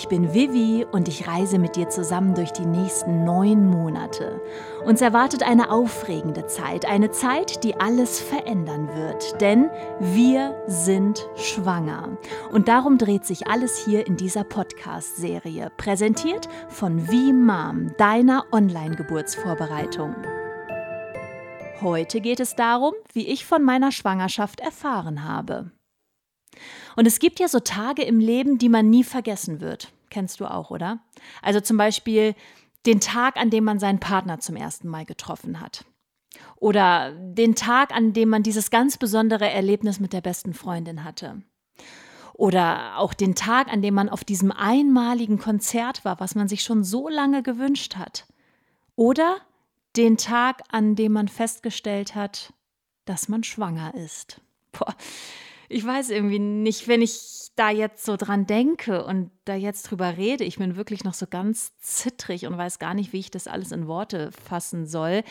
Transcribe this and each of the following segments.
Ich bin Vivi und ich reise mit dir zusammen durch die nächsten neun Monate. Uns erwartet eine aufregende Zeit, eine Zeit, die alles verändern wird, denn wir sind schwanger. Und darum dreht sich alles hier in dieser Podcast-Serie, präsentiert von Wie Mom, deiner Online-Geburtsvorbereitung. Heute geht es darum, wie ich von meiner Schwangerschaft erfahren habe. Und es gibt ja so Tage im Leben, die man nie vergessen wird. Kennst du auch, oder? Also zum Beispiel den Tag, an dem man seinen Partner zum ersten Mal getroffen hat. Oder den Tag, an dem man dieses ganz besondere Erlebnis mit der besten Freundin hatte. Oder auch den Tag, an dem man auf diesem einmaligen Konzert war, was man sich schon so lange gewünscht hat. Oder den Tag, an dem man festgestellt hat, dass man schwanger ist. Boah, ich weiß irgendwie nicht, wenn ich da jetzt so dran denke und da jetzt drüber rede, ich bin wirklich noch so ganz zittrig und weiß gar nicht, wie ich das alles in Worte fassen soll.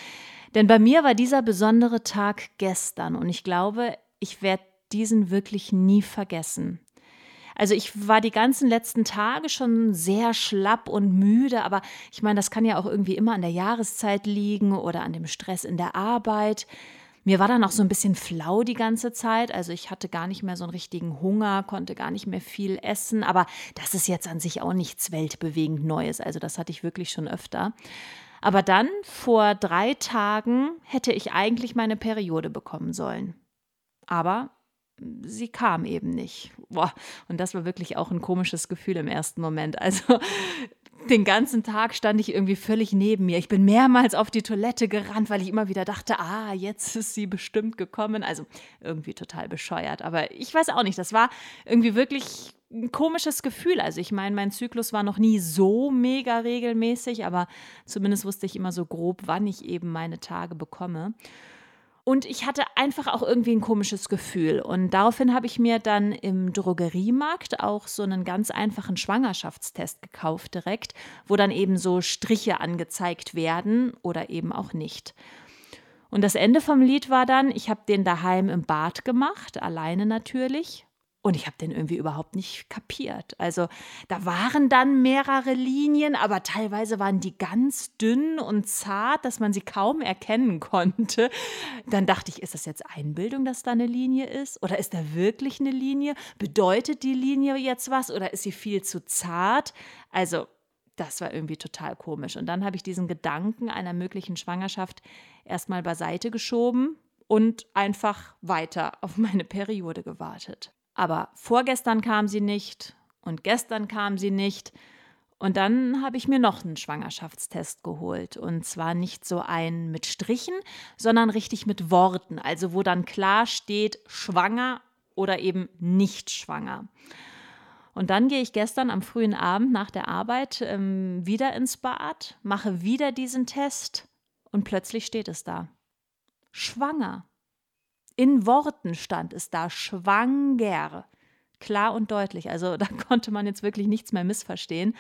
Denn bei mir war dieser besondere Tag gestern und ich glaube, ich werde diesen wirklich nie vergessen. Also ich war die ganzen letzten Tage schon sehr schlapp und müde, aber ich meine, das kann ja auch irgendwie immer an der Jahreszeit liegen oder an dem Stress in der Arbeit. Mir war dann auch so ein bisschen flau die ganze Zeit. Also ich hatte gar nicht mehr so einen richtigen Hunger, konnte gar nicht mehr viel essen. Aber das ist jetzt an sich auch nichts weltbewegend Neues. Also das hatte ich wirklich schon öfter. Aber dann, vor drei Tagen, hätte ich eigentlich meine Periode bekommen sollen. Aber sie kam eben nicht. Boah, und das war wirklich auch ein komisches Gefühl im ersten Moment. Also den ganzen Tag stand ich irgendwie völlig neben mir. Ich bin mehrmals auf die Toilette gerannt, weil ich immer wieder dachte, ah, jetzt ist sie bestimmt gekommen. Also irgendwie total bescheuert. Aber ich weiß auch nicht, das war irgendwie wirklich ein komisches Gefühl. Also ich meine, mein Zyklus war noch nie so mega regelmäßig, aber zumindest wusste ich immer so grob, wann ich eben meine Tage bekomme. Und ich hatte einfach auch irgendwie ein komisches Gefühl. Und daraufhin habe ich mir dann im Drogeriemarkt auch so einen ganz einfachen Schwangerschaftstest gekauft direkt, wo dann eben so Striche angezeigt werden oder eben auch nicht. Und das Ende vom Lied war dann, ich habe den daheim im Bad gemacht, alleine natürlich. Und ich habe den irgendwie überhaupt nicht kapiert. Also da waren dann mehrere Linien, aber teilweise waren die ganz dünn und zart, dass man sie kaum erkennen konnte. Dann dachte ich, ist das jetzt Einbildung, dass da eine Linie ist? Oder ist da wirklich eine Linie? Bedeutet die Linie jetzt was oder ist sie viel zu zart? Also das war irgendwie total komisch. Und dann habe ich diesen Gedanken einer möglichen Schwangerschaft erstmal beiseite geschoben und einfach weiter auf meine Periode gewartet. Aber vorgestern kam sie nicht und gestern kam sie nicht. Und dann habe ich mir noch einen Schwangerschaftstest geholt. Und zwar nicht so einen mit Strichen, sondern richtig mit Worten. Also wo dann klar steht, schwanger oder eben nicht schwanger. Und dann gehe ich gestern am frühen Abend nach der Arbeit ähm, wieder ins Bad, mache wieder diesen Test und plötzlich steht es da. Schwanger. In Worten stand es da schwanger. Klar und deutlich. Also da konnte man jetzt wirklich nichts mehr missverstehen.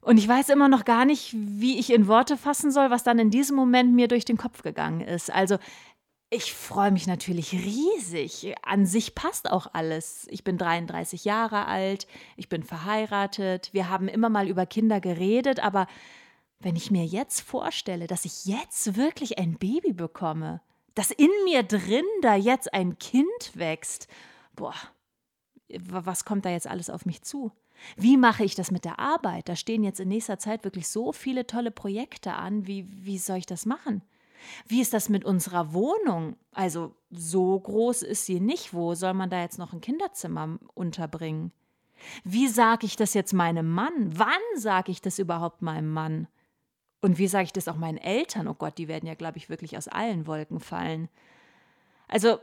Und ich weiß immer noch gar nicht, wie ich in Worte fassen soll, was dann in diesem Moment mir durch den Kopf gegangen ist. Also ich freue mich natürlich riesig. An sich passt auch alles. Ich bin 33 Jahre alt, ich bin verheiratet, wir haben immer mal über Kinder geredet, aber wenn ich mir jetzt vorstelle, dass ich jetzt wirklich ein Baby bekomme, dass in mir drin da jetzt ein Kind wächst. Boah, was kommt da jetzt alles auf mich zu? Wie mache ich das mit der Arbeit? Da stehen jetzt in nächster Zeit wirklich so viele tolle Projekte an. Wie, wie soll ich das machen? Wie ist das mit unserer Wohnung? Also so groß ist sie nicht. Wo soll man da jetzt noch ein Kinderzimmer unterbringen? Wie sage ich das jetzt meinem Mann? Wann sage ich das überhaupt meinem Mann? Und wie sage ich das auch meinen Eltern? Oh Gott, die werden ja, glaube ich, wirklich aus allen Wolken fallen. Also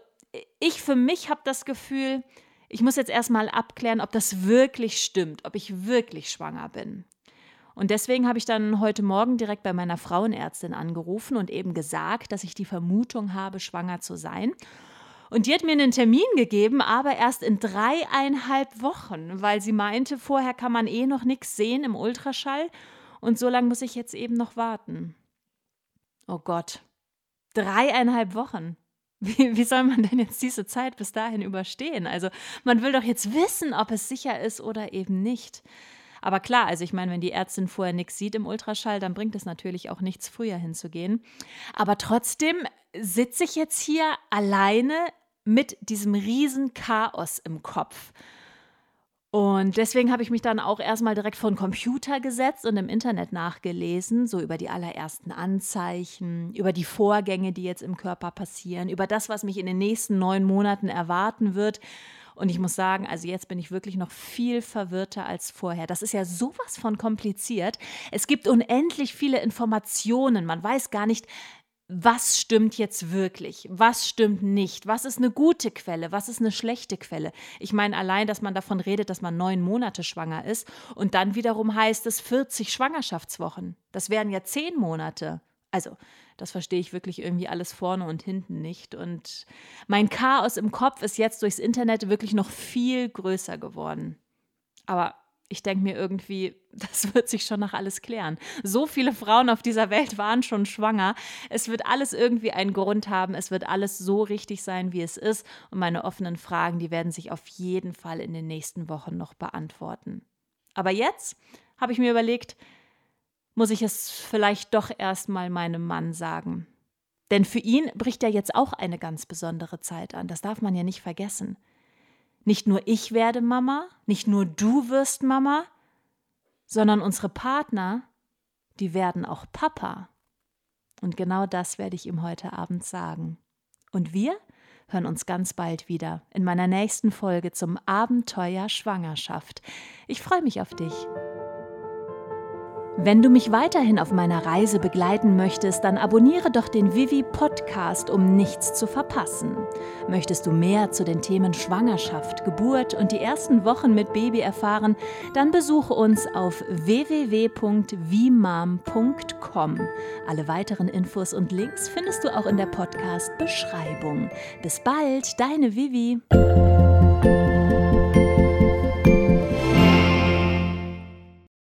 ich für mich habe das Gefühl, ich muss jetzt erstmal abklären, ob das wirklich stimmt, ob ich wirklich schwanger bin. Und deswegen habe ich dann heute Morgen direkt bei meiner Frauenärztin angerufen und eben gesagt, dass ich die Vermutung habe, schwanger zu sein. Und die hat mir einen Termin gegeben, aber erst in dreieinhalb Wochen, weil sie meinte, vorher kann man eh noch nichts sehen im Ultraschall und so lange muss ich jetzt eben noch warten. Oh Gott. Dreieinhalb Wochen. Wie, wie, soll man denn jetzt diese Zeit bis dahin überstehen? Also man will doch jetzt wissen, ob es sicher ist oder eben nicht. Aber klar, also ich meine, wenn die Ärztin vorher nichts sieht im Ultraschall, dann bringt es natürlich auch nichts, früher hinzugehen. Aber trotzdem sitze ich jetzt hier alleine mit diesem riesen Chaos im Kopf. Und deswegen habe ich mich dann auch erstmal direkt vor den Computer gesetzt und im Internet nachgelesen, so über die allerersten Anzeichen, über die Vorgänge, die jetzt im Körper passieren, über das, was mich in den nächsten neun Monaten erwarten wird. Und ich muss sagen, also jetzt bin ich wirklich noch viel verwirrter als vorher. Das ist ja sowas von kompliziert. Es gibt unendlich viele Informationen. Man weiß gar nicht, was stimmt jetzt wirklich, was stimmt nicht, was ist eine gute Quelle, was ist eine schlechte Quelle. Ich meine allein, dass man davon redet, dass man neun Monate schwanger ist und dann wiederum heißt es 40 Schwangerschaftswochen. Das wären ja zehn Monate. Also, das verstehe ich wirklich irgendwie alles vorne und hinten nicht. Und mein Chaos im Kopf ist jetzt durchs Internet wirklich noch viel größer geworden. Aber ich denke mir irgendwie, das wird sich schon nach alles klären. So viele Frauen auf dieser Welt waren schon schwanger. Es wird alles irgendwie einen Grund haben. Es wird alles so richtig sein, wie es ist. Und meine offenen Fragen, die werden sich auf jeden Fall in den nächsten Wochen noch beantworten. Aber jetzt habe ich mir überlegt, muss ich es vielleicht doch erstmal meinem Mann sagen. Denn für ihn bricht ja jetzt auch eine ganz besondere Zeit an. Das darf man ja nicht vergessen. Nicht nur ich werde Mama, nicht nur du wirst Mama, sondern unsere Partner, die werden auch Papa. Und genau das werde ich ihm heute Abend sagen. Und wir hören uns ganz bald wieder in meiner nächsten Folge zum Abenteuer Schwangerschaft. Ich freue mich auf dich. Wenn du mich weiterhin auf meiner Reise begleiten möchtest, dann abonniere doch den Vivi Podcast, um nichts zu verpassen. Möchtest du mehr zu den Themen Schwangerschaft, Geburt und die ersten Wochen mit Baby erfahren, dann besuche uns auf www.vimam.com. Alle weiteren Infos und Links findest du auch in der Podcast Beschreibung. Bis bald, deine Vivi.